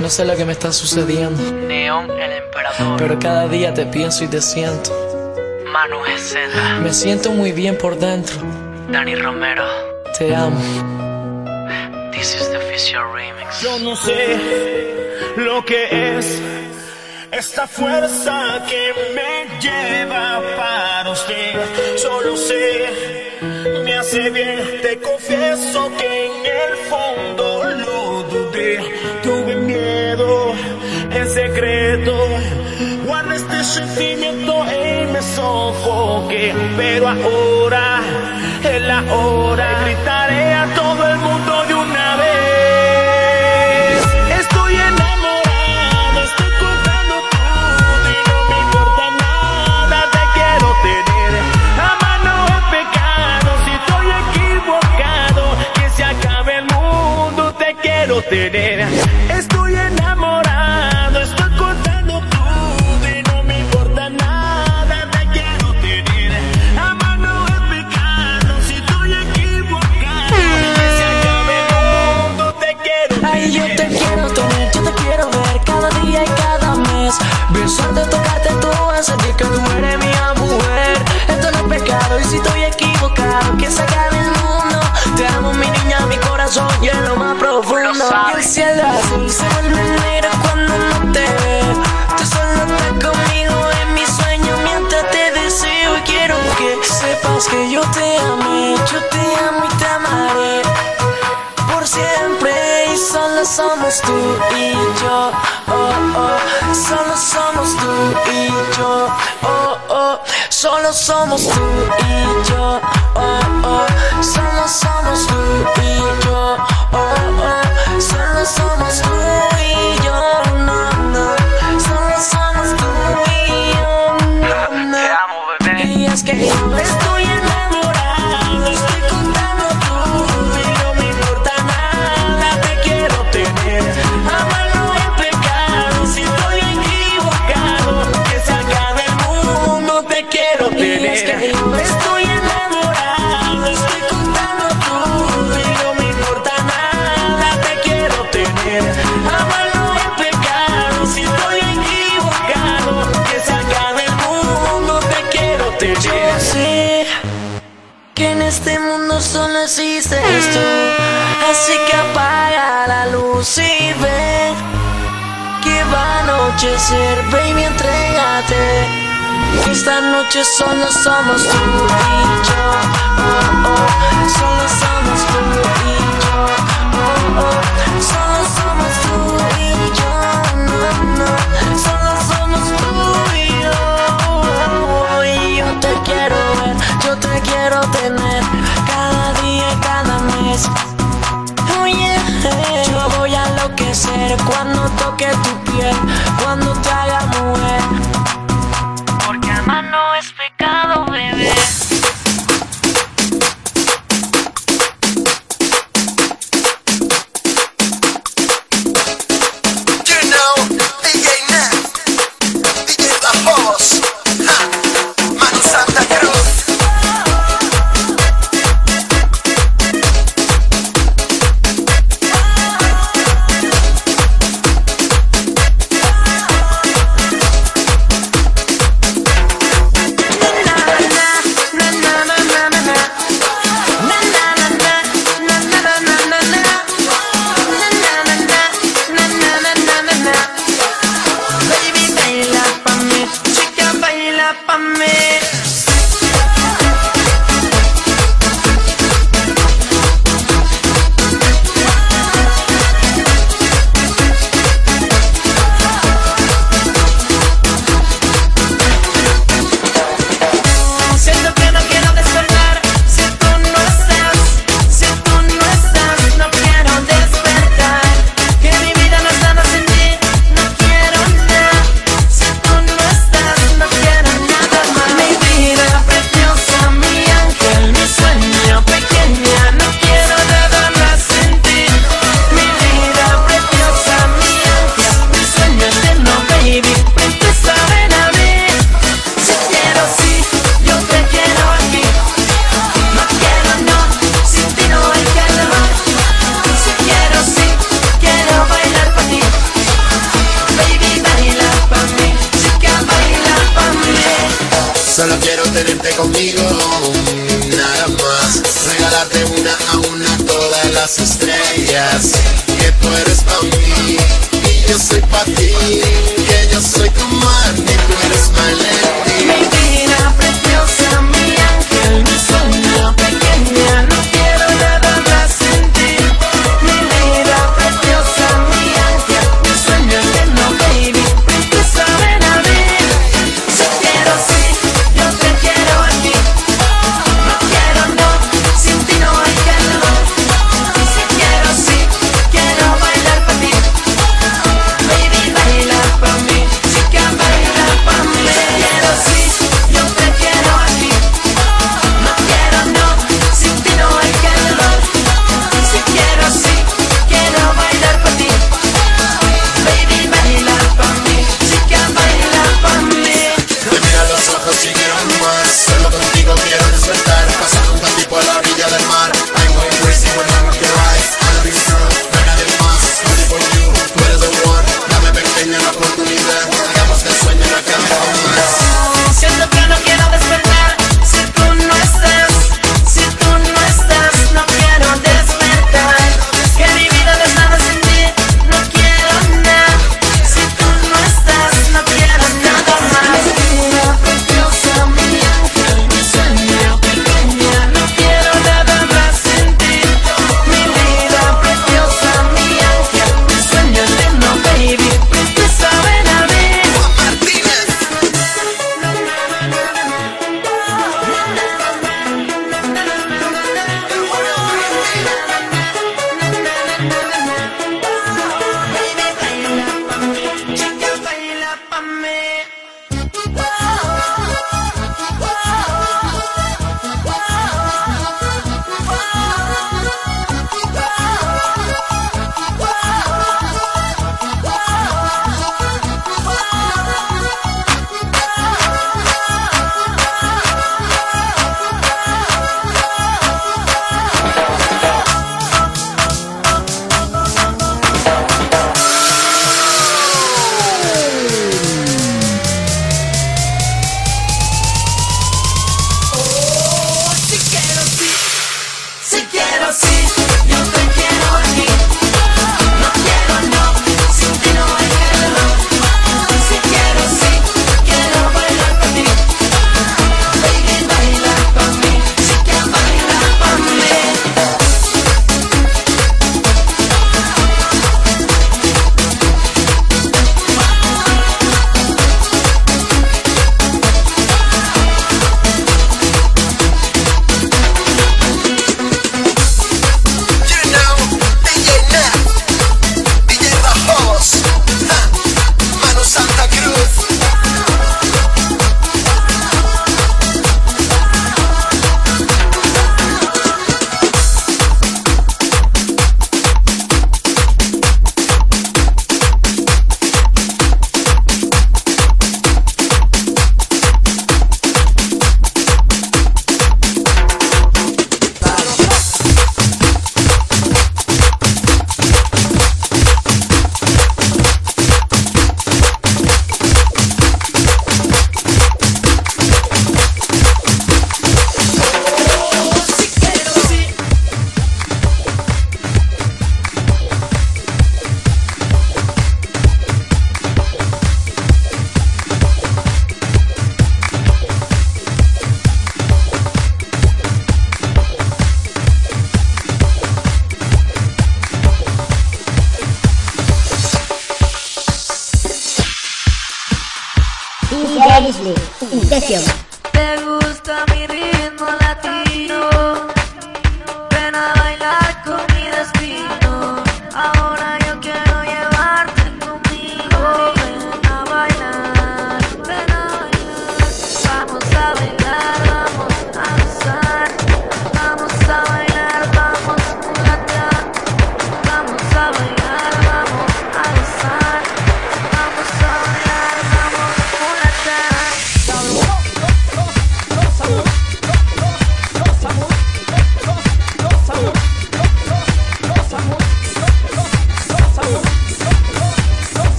No sé lo que me está sucediendo. Neon el emperador. Pero cada día te pienso y te siento. Manu Gesela. Me siento muy bien por dentro. Dani Romero. Te amo. This is the official remix. Yo no sé lo que es esta fuerza que me lleva para usted. Solo sé, me hace bien. Te confieso que en el fondo lo dudé. Tuve miedo en secreto. Guardé este sentimiento y me sofoqué. Pero ahora es la hora. Gritaré Te quiero tener. Que yo te amé, yo te amo y te amaré. Por siempre y solo somos tú y yo, oh, oh, solo somos tú y yo, oh, oh, solo somos tú y yo, oh, oh, solo somos tú y yo, la luz y ve que va a anochecer, baby, entrégate. Esta noche solo somos tú y yo, oh, oh, solo somos tú y yo, oh, oh, solo cuando toque tu piel,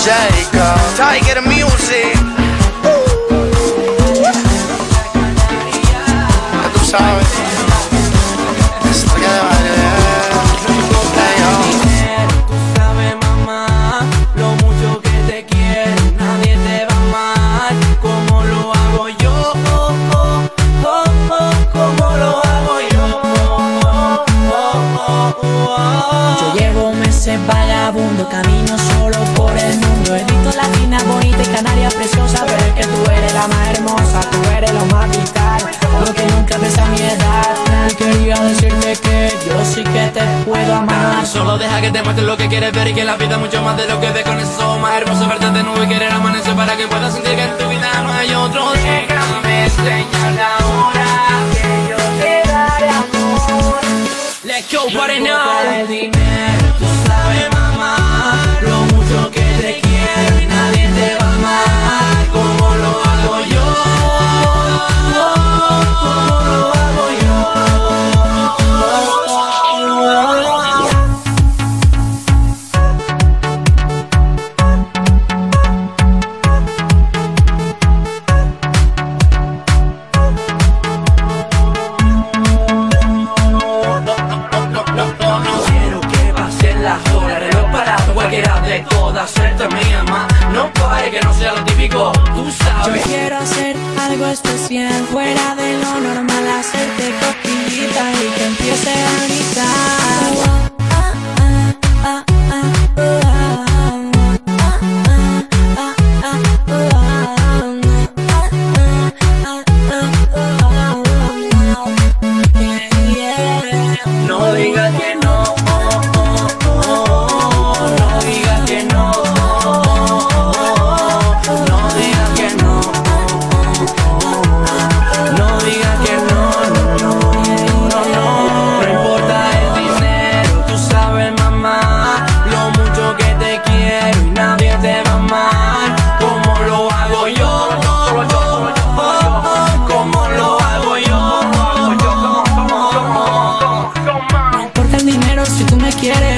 shake up. Tiger music. a decirte que yo sí que te puedo amar. Solo deja que te muestre lo que quieres ver y que la vida es mucho más de lo que ves con esos ojos más hermoso Verte de nuevo y querer amanecer para que puedas sentir que en tu vida no hay otro. Déjame enseñar la hora que yo te daré amor. Let's go, party now.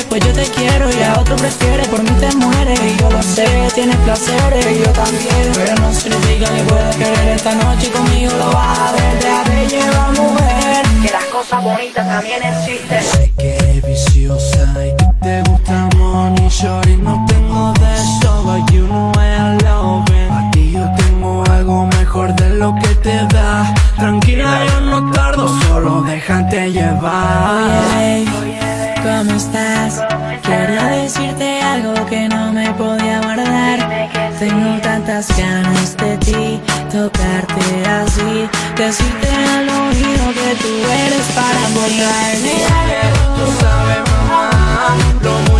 Pues yo te quiero y a otro prefieres, por mí te mueres y yo lo sé, tienes placeres y yo también, pero no significa que puedes querer esta noche conmigo lo vas a ver, déjate llevar mujer, que las cosas bonitas también existen. Sé que eres viciosa y que te gusta money shorty No tengo de eso, but you know I love it. A ti yo tengo algo mejor de lo que te da. Tranquila, yo no tardo, solo déjate llevar Tantas ganas de ti, tocarte así, decirte al oído que tú eres para mí. Tú sabes, mamá, lo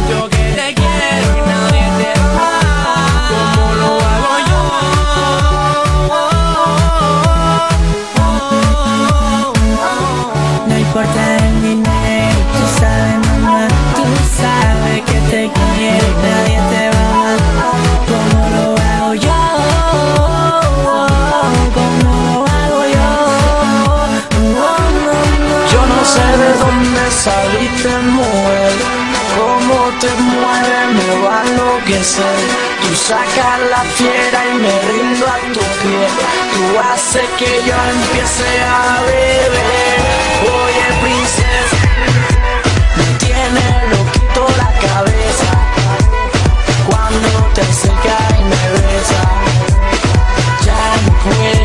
dónde saliste, mujer. Cómo te mueves, me va a enloquecer. Tú sacas la fiera y me rindo a tu pie. Tú haces que yo empiece a beber. Oye, princesa, me tiene loquito la cabeza. Cuando te acercas y me besas, ya no puedo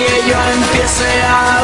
que yo empiece a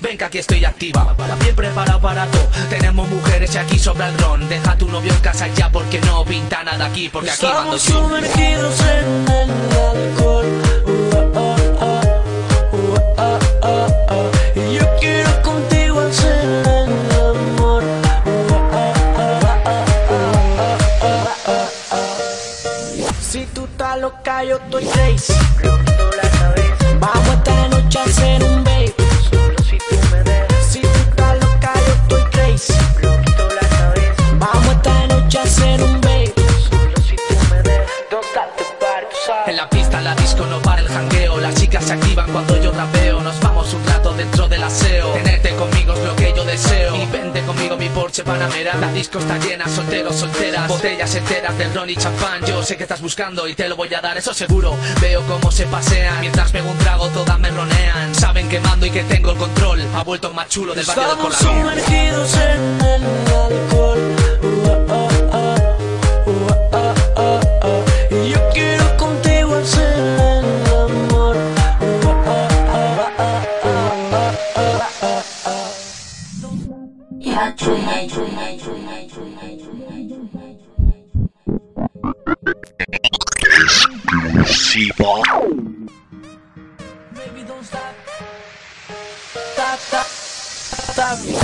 Ven que aquí estoy activa, bien preparado para todo. Tenemos mujeres y aquí sobra el ron. Deja a tu novio en casa ya porque no pinta nada aquí, porque aquí mando yo. sumergidos en el alcohol. Y yo quiero contigo hacer el amor. Si tú estás loca, yo estoy crazy. Panamera. La disco está llena, solteros, solteras. Botellas enteras del ron y champán. Yo sé que estás buscando y te lo voy a dar, eso seguro. Veo cómo se pasean Mientras pego un trago todas me ronean. Saben que mando y que tengo el control. Ha vuelto más chulo del barrio de Colón sumergidos en el alcohol. Maybe don't stop. Stop, stop, stop.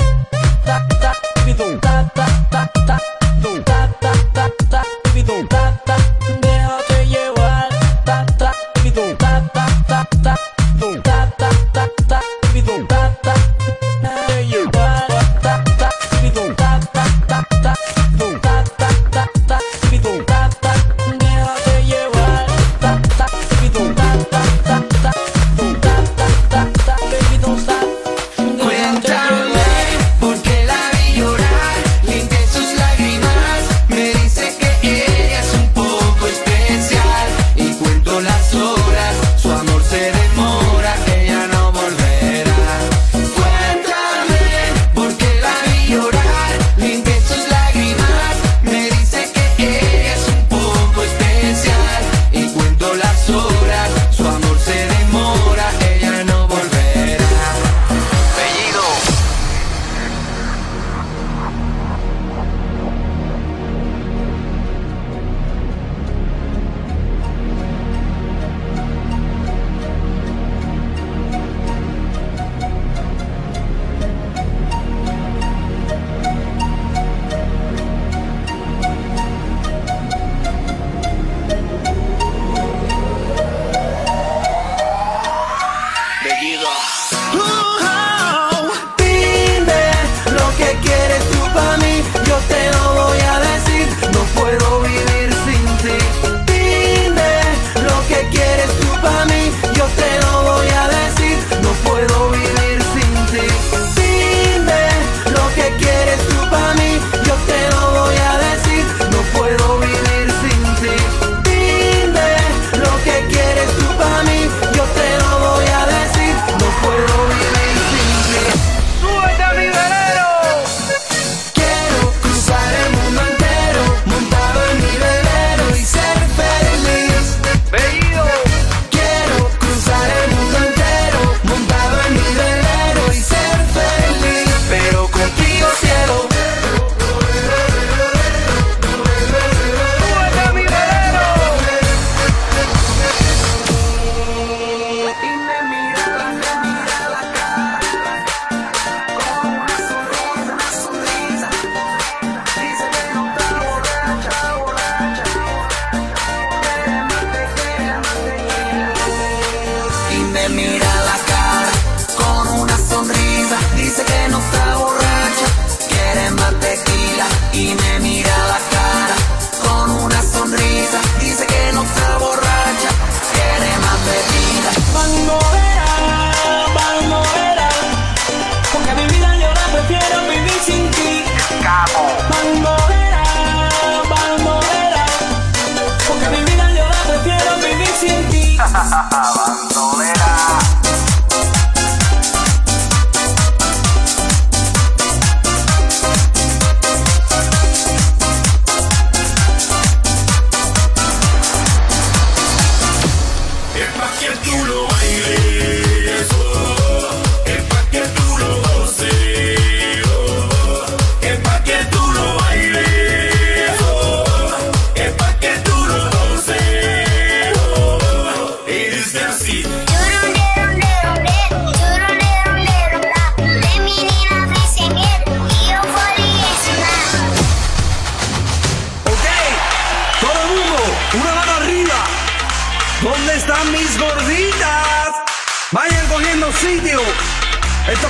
Pa'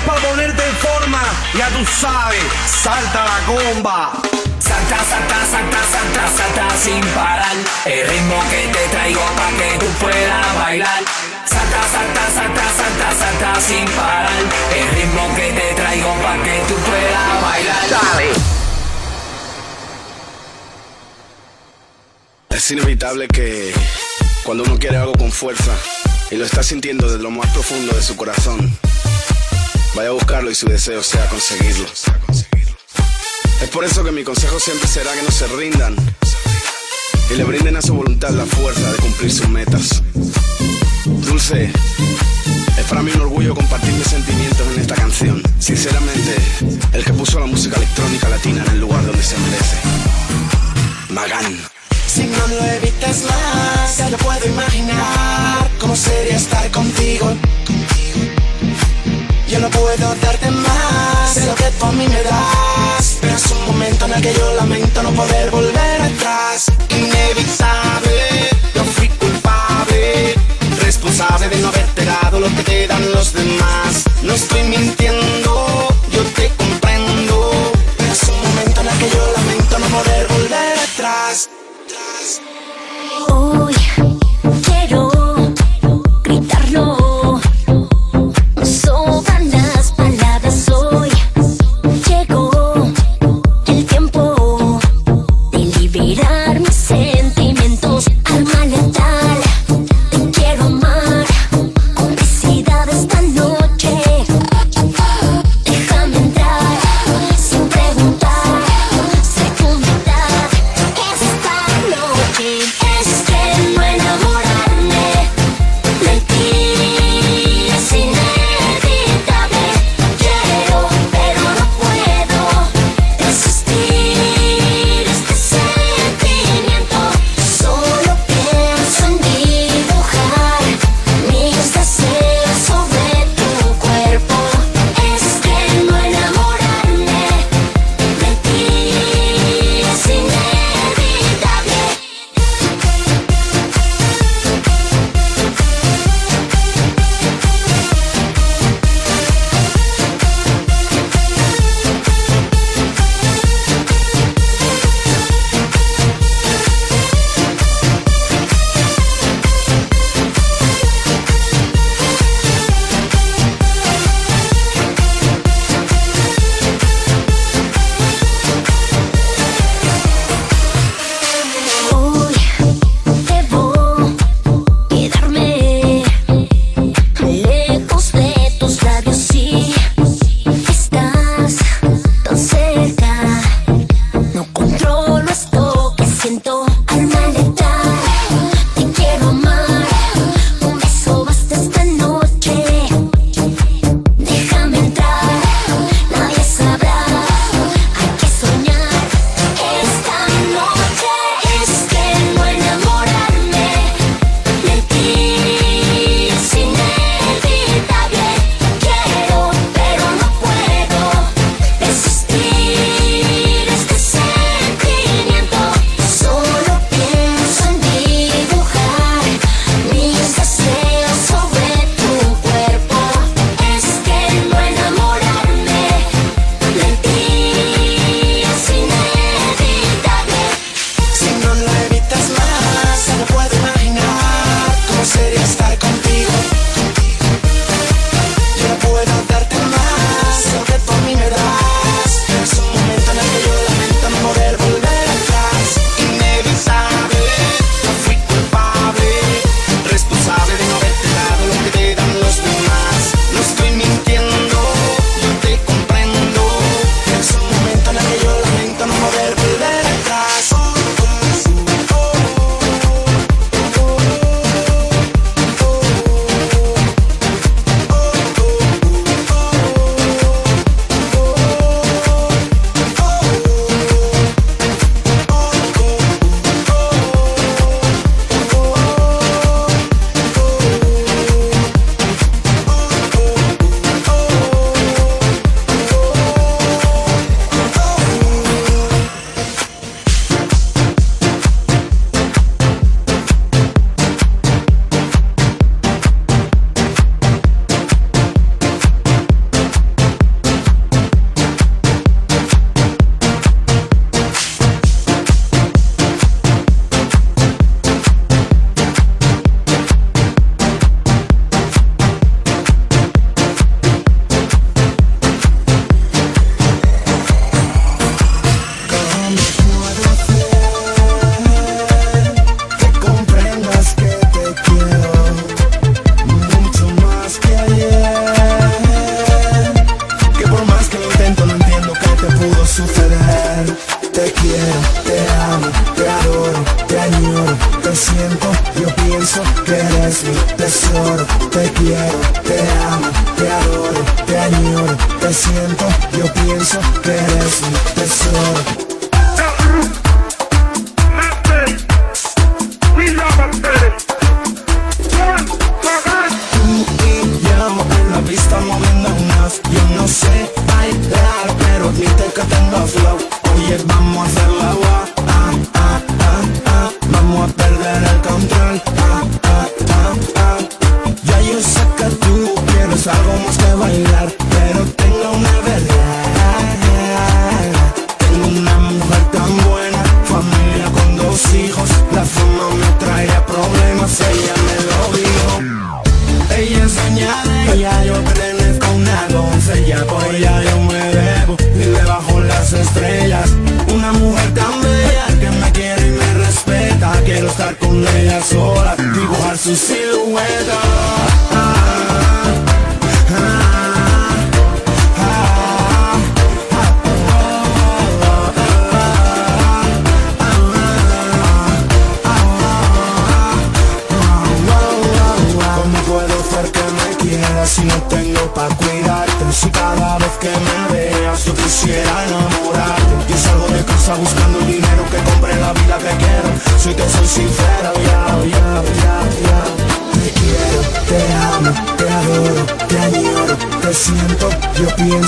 para ponerte en forma. Ya tú sabes, salta la comba. Salta, salta, salta, salta, salta sin parar. El ritmo que te traigo pa' que tú puedas bailar. Salta, salta, salta, salta, salta sin parar. El ritmo que te traigo pa' que tú puedas bailar. Dale. Es inevitable que cuando uno quiere algo con fuerza y lo está sintiendo desde lo más profundo de su corazón, vaya a buscarlo y su deseo sea conseguirlo. Es por eso que mi consejo siempre será que no se rindan y le brinden a su voluntad la fuerza de cumplir sus metas. Dulce, es para mí un orgullo compartir mis sentimientos en esta canción. Sinceramente, el que puso la música electrónica latina en el lugar donde se merece. Magán. Si no lo evitas más, ya lo puedo imaginar cómo sería estar contigo. Yo no puedo darte más de lo que tú a mí me das. Pero es un momento en el que yo lamento no poder volver atrás. Inevitable, yo fui culpable. Responsable de no haberte dado lo que te dan los demás. No estoy mintiendo, yo te comprendo. Pero es un momento en el que yo lamento no poder volver atrás. Hoy quiero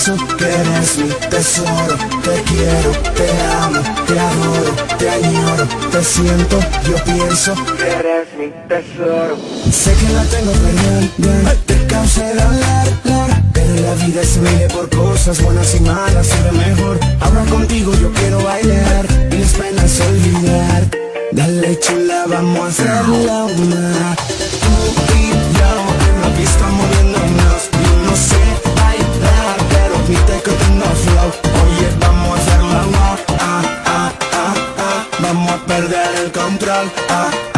pienso que eres mi tesoro. Te quiero, te amo, te adoro, te añoro Te siento, yo pienso que eres mi tesoro. Sé que no tengo perdón, bien, te causé dolor, dolor. Pero la vida se mide por cosas buenas y malas y lo mejor. Ahora contigo yo quiero bailar y mis penas olvidar. Dale chula, vamos a hacer la una. Tú y yo, en la pista muy capital. Ah.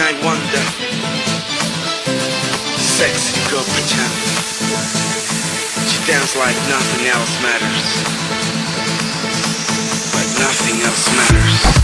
night wonder. Sexy girl pretend. She dance like nothing else matters. But nothing else matters.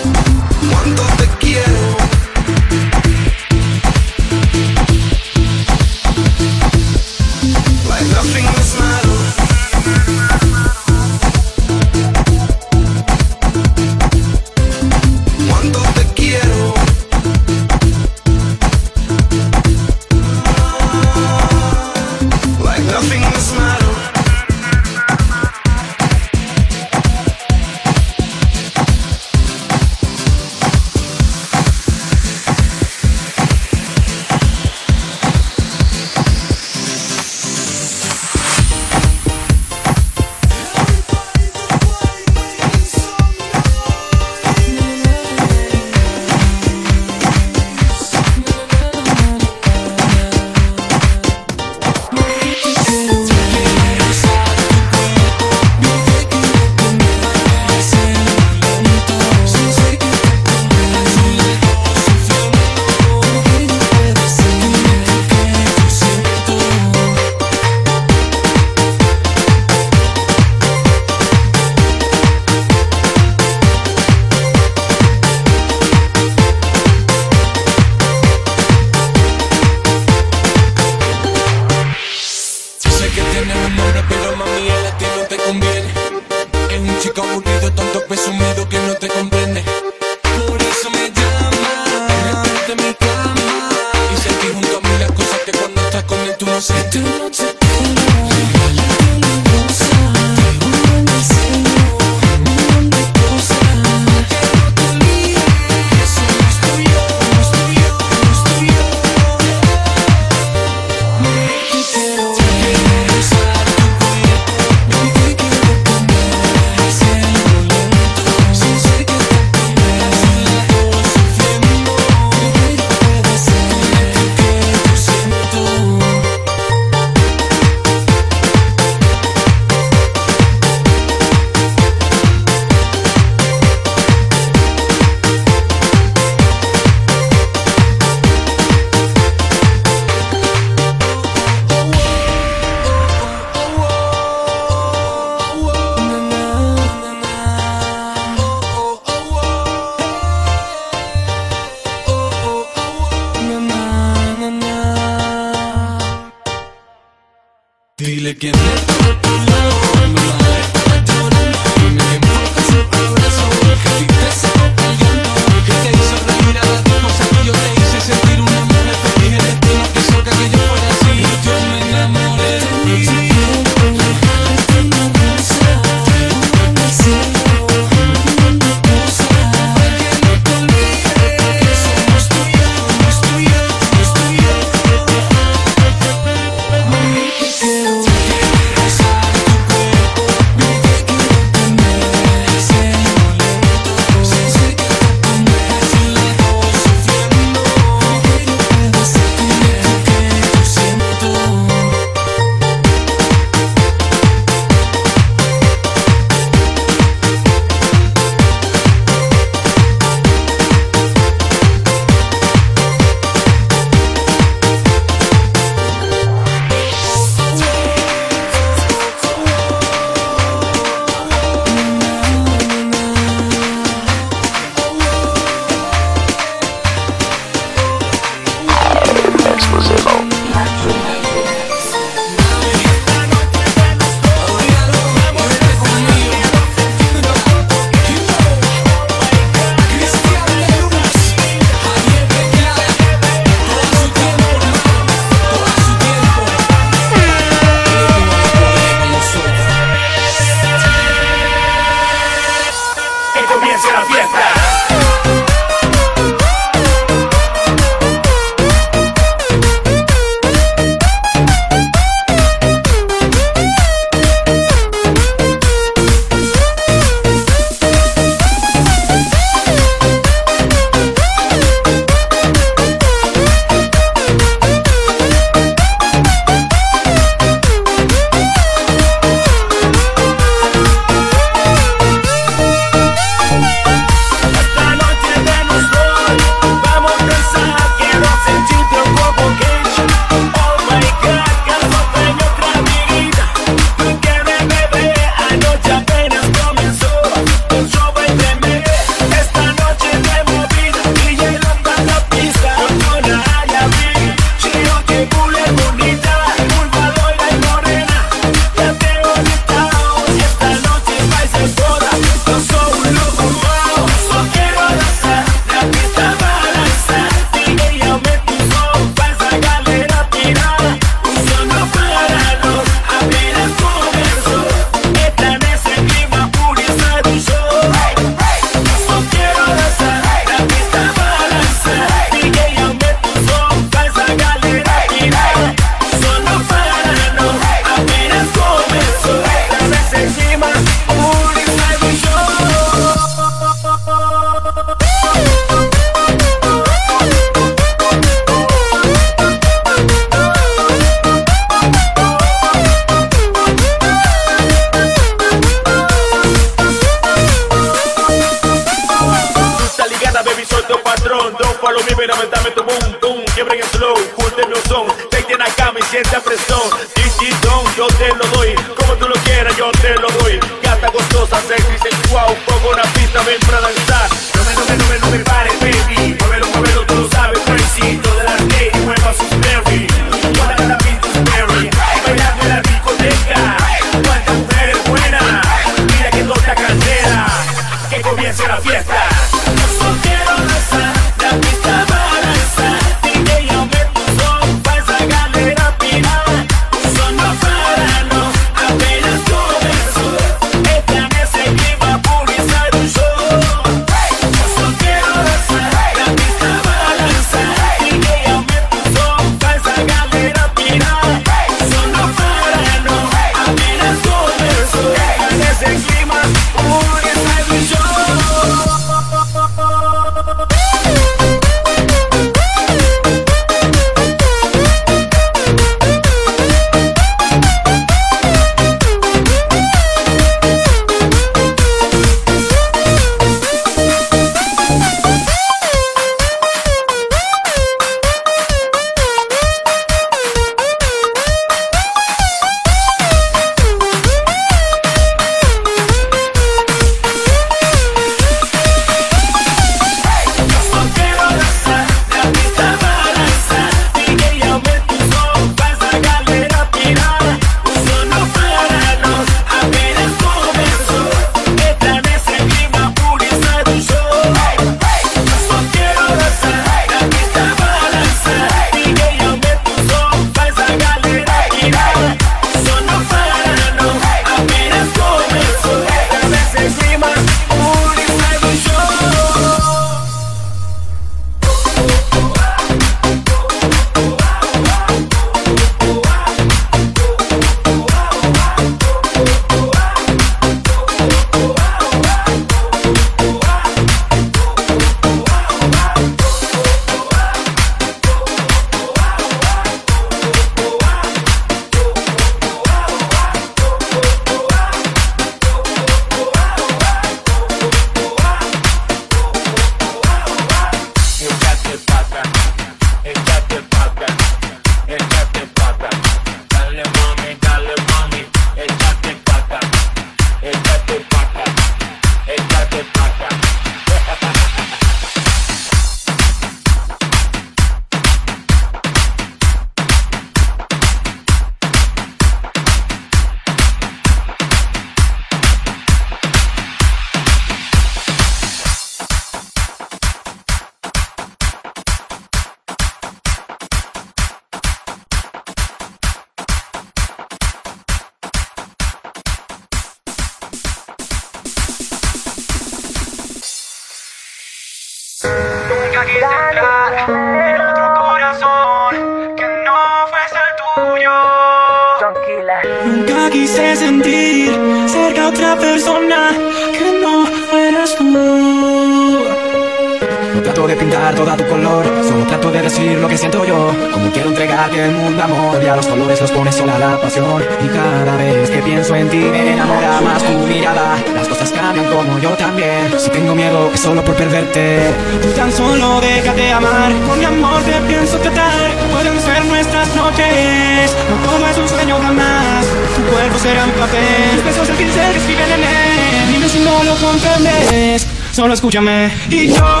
Escúchame. Y yo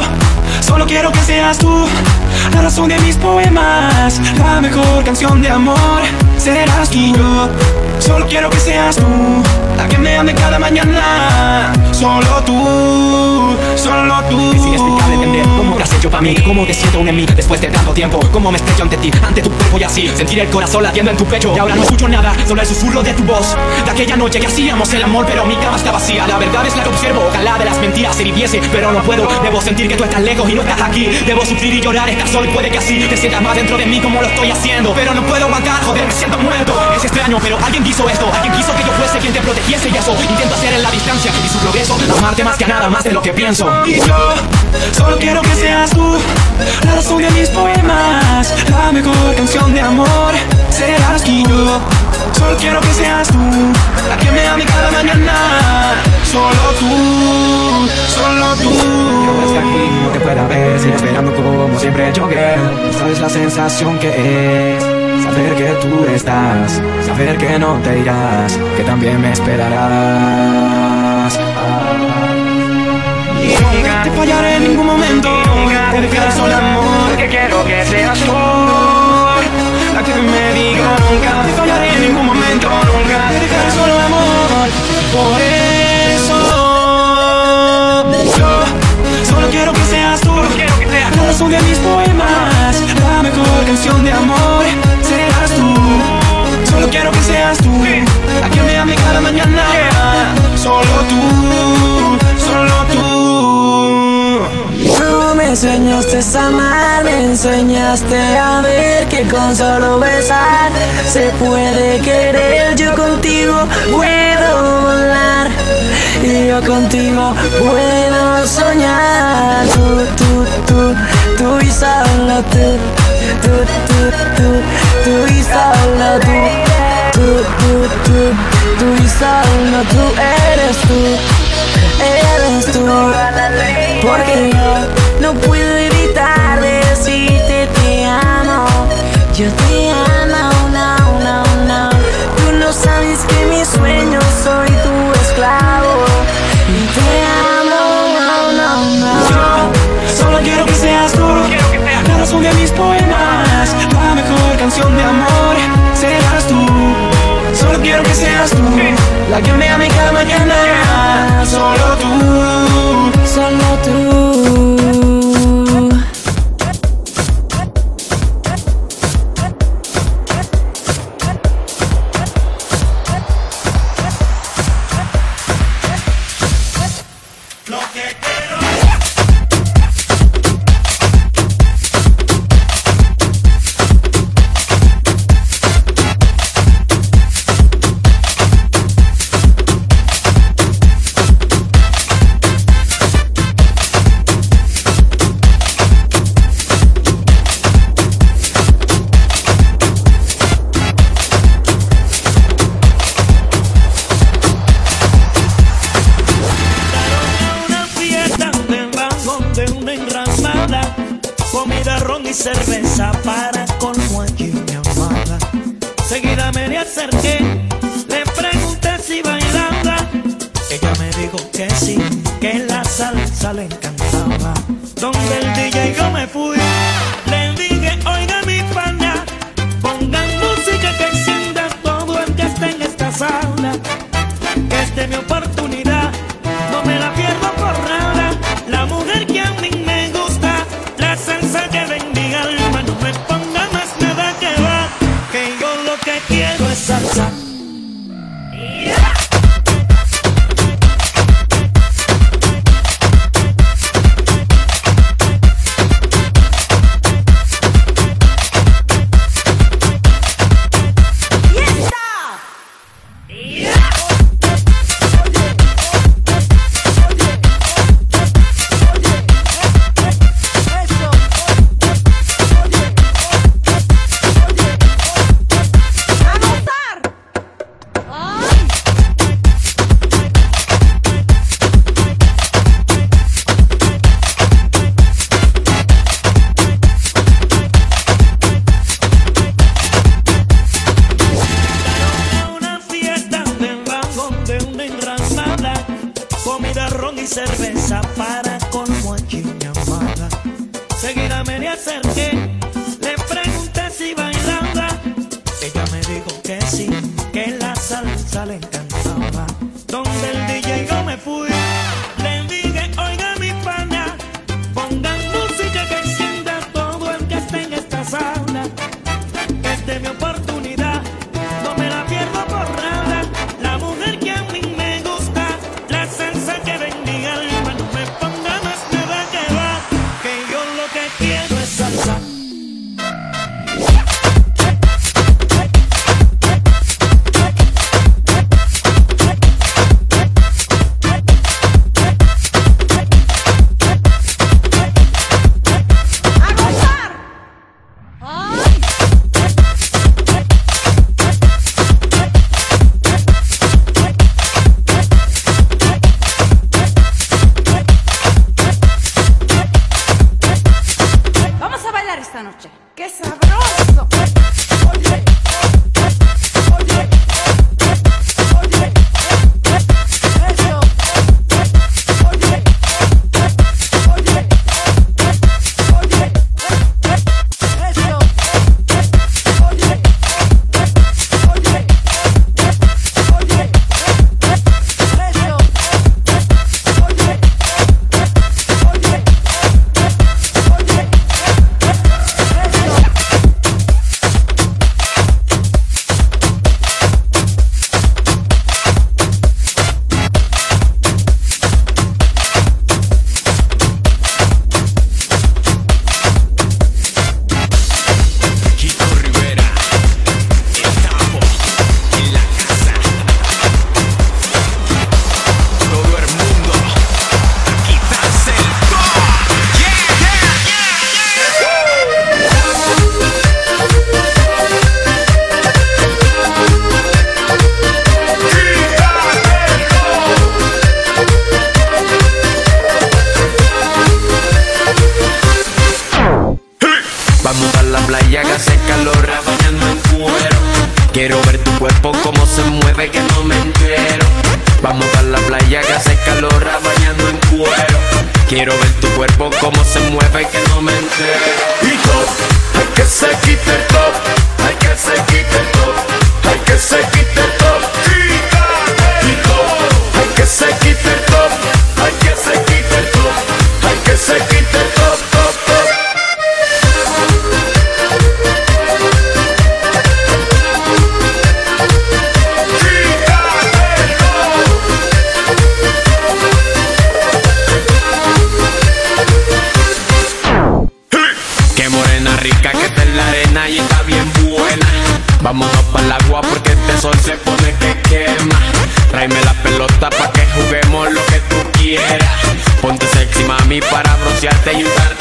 solo quiero que seas tú la razón de mis poemas, la mejor canción de amor. Serás tú. Yo. Solo quiero que seas tú que me ame cada mañana. Solo tú, solo tú. Es inexplicable entender cómo te has hecho para mí, cómo te siento un en mí después de tanto tiempo, cómo me estrecho ante ti, ante tu cuerpo y así sentir el corazón latiendo en tu pecho. Y ahora no escucho nada, solo el susurro de tu voz. De aquella noche que hacíamos el amor, pero mi cama está vacía. La verdad es la que observo, ojalá de las mentiras se viviese, pero no puedo. Debo sentir que tú estás lejos y no estás aquí. Debo sufrir y llorar, estar solo y puede que así te sientas más dentro de mí como lo estoy haciendo. Pero no puedo aguantar, joder, me siento muerto. Es extraño, pero alguien quiso esto. Y eso intento hacer en la distancia y su progreso. Amarte más que a nada, más de lo que pienso. Y yo solo quiero que seas tú la razón de mis poemas, la mejor canción de amor. Serás tú. Yo solo quiero que seas tú la que me ame cada mañana. Solo tú, solo tú. Yo aquí no te pueda ver, sigo esperando como siempre creo. Sabes la sensación que es. Saber que tú estás, saber que no te irás, que también me esperarás. Y nunca te fallaré en ningún momento, nunca te dejaré solo amor, que quiero que seas tú. La que me diga nunca te fallaré en ningún momento, nunca te dejaré solo amor. Por eso yo solo quiero que seas tú, la razón de mis poemas, la mejor canción de amor seas tú, la que me ame cada mañana. Solo tú, solo tú. Tú me enseñaste a amar, me enseñaste a ver que con solo besar se puede querer. Yo contigo puedo volar y yo contigo puedo soñar. Tú, tú, tú, tú y solo tú, tú, tú, tú, tú y solo tú, tú, tú, tú, y solo tú eres tú. Eres tú. Porque yo no puedo evitar decirte te amo. Yo te amo, no, no, no. Tú no sabes que mi sueño soy tu esclavo. Y te amo, no, no, no. Yo solo quiero que seas tú. La razón de mis poemas. La mejor canción de amor Quiero que seas tú. La que me ame cada mañana Solo tú. Solo tú sun. Vámonos para el agua porque este sol se pone que quema. Tráeme la pelota para que juguemos lo que tú quieras. Ponte sexy, mami, para broncearte y untarte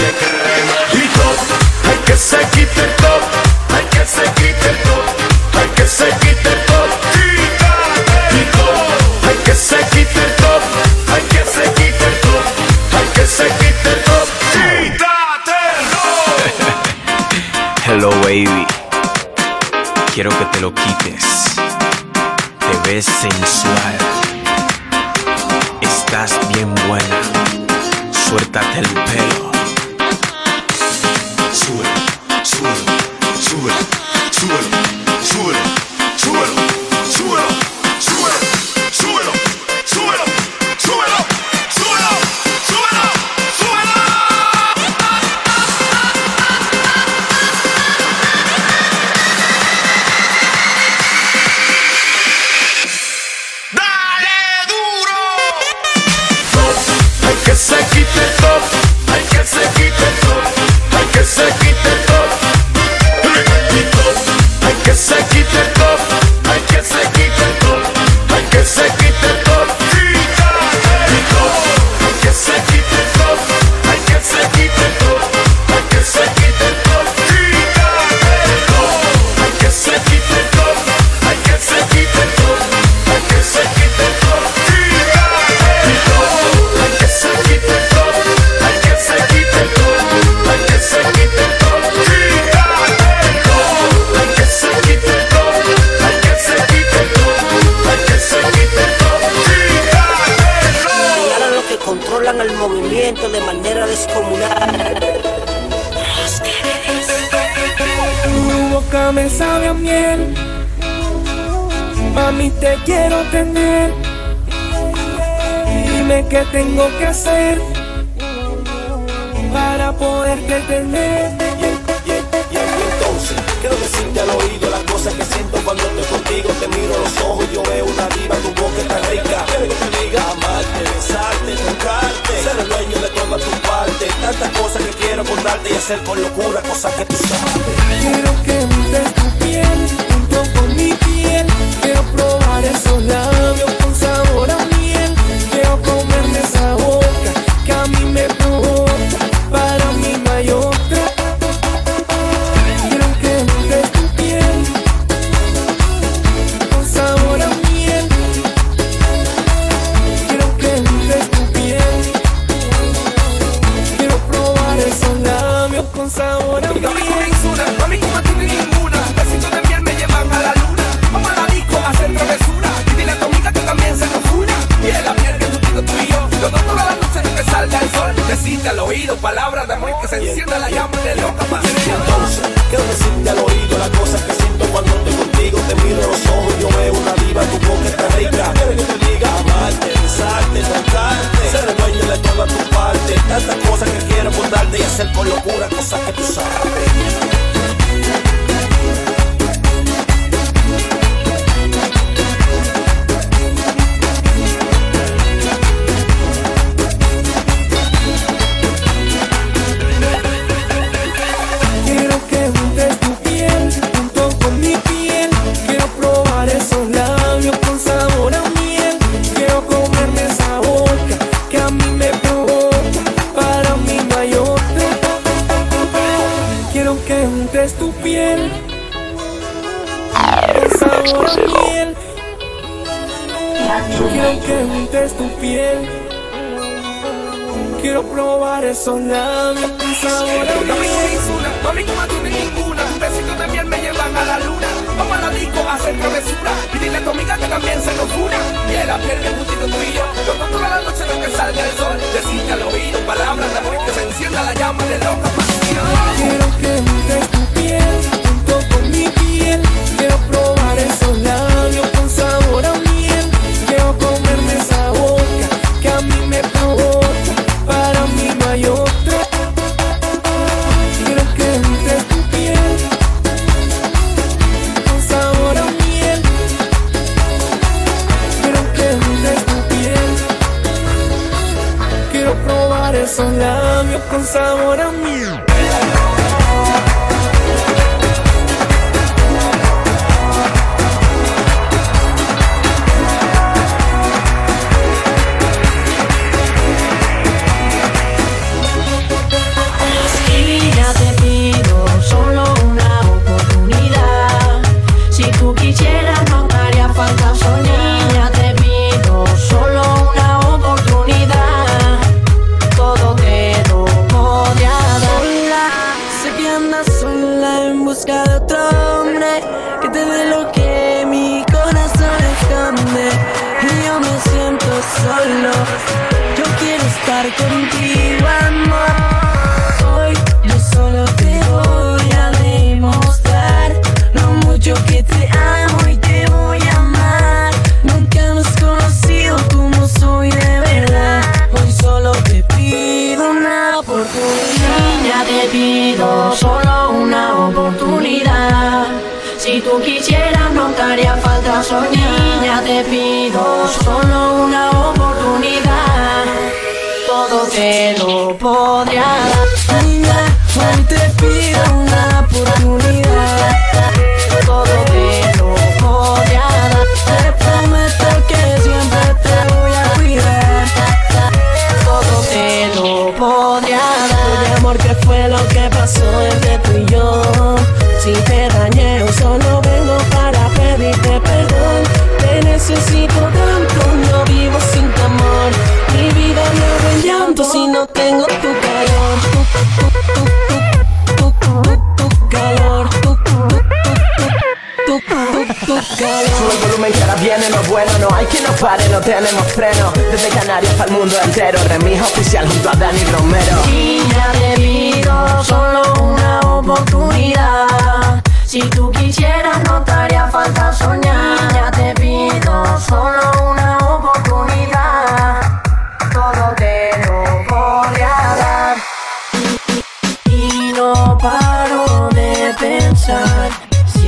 hacer con locura cosas que tú sabes. 算了。Solo labios con sabor a miel.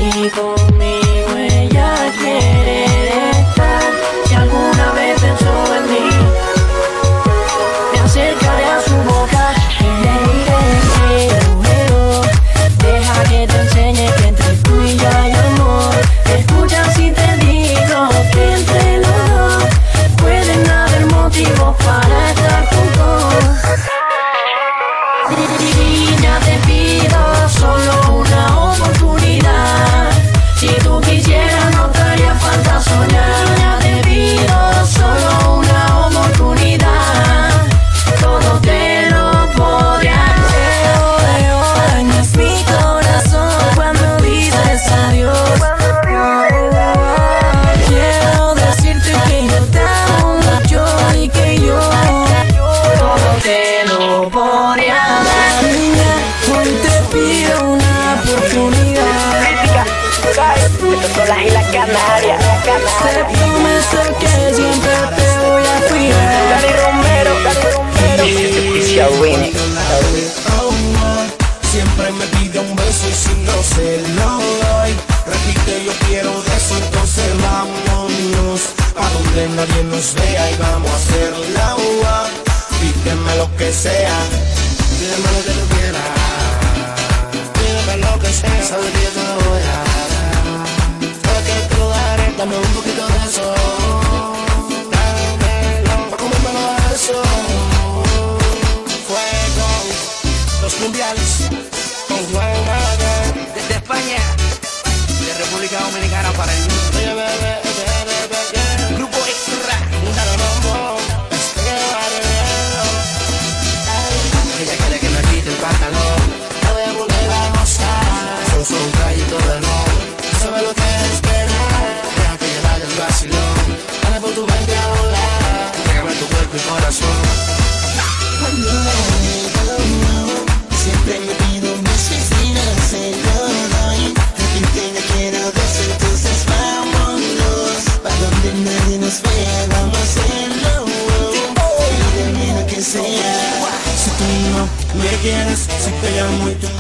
conmigo, me. que nos vea y vamos a hacer la uva. Pídeme lo que sea, pídeme lo que tú quieras. Pídeme lo que sea, sabes que yo te lo voy a dar. Todo que te lo daré, dame un poquito de eso. Dámelo, pa' comérmelo a eso. Fuego, los mundiales, con Juan Desde España, de República Dominicana para el mundo.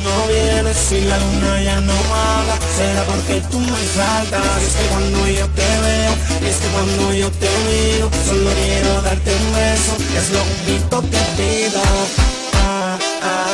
no vienes, si la luna ya no habla, será porque tú me faltas. Y es que cuando yo te veo, y es que cuando yo te miro, solo quiero darte un beso, es lo único que pido. Ah, ah.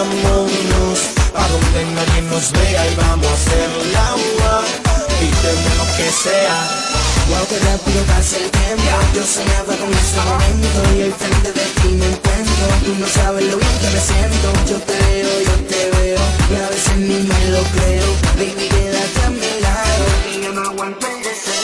vámonos. A donde nadie nos vea y vamos a hacer la agua. Pídeme lo que sea. Wow, qué rápido pasa el tiempo. Yo soñaba con este momento. Y al frente de ti me encuentro. Tú no sabes lo bien que me siento. Yo te veo, yo te veo. Y a veces ni me lo creo. Baby, quédate a mi lado. Y yo no aguanto el deseo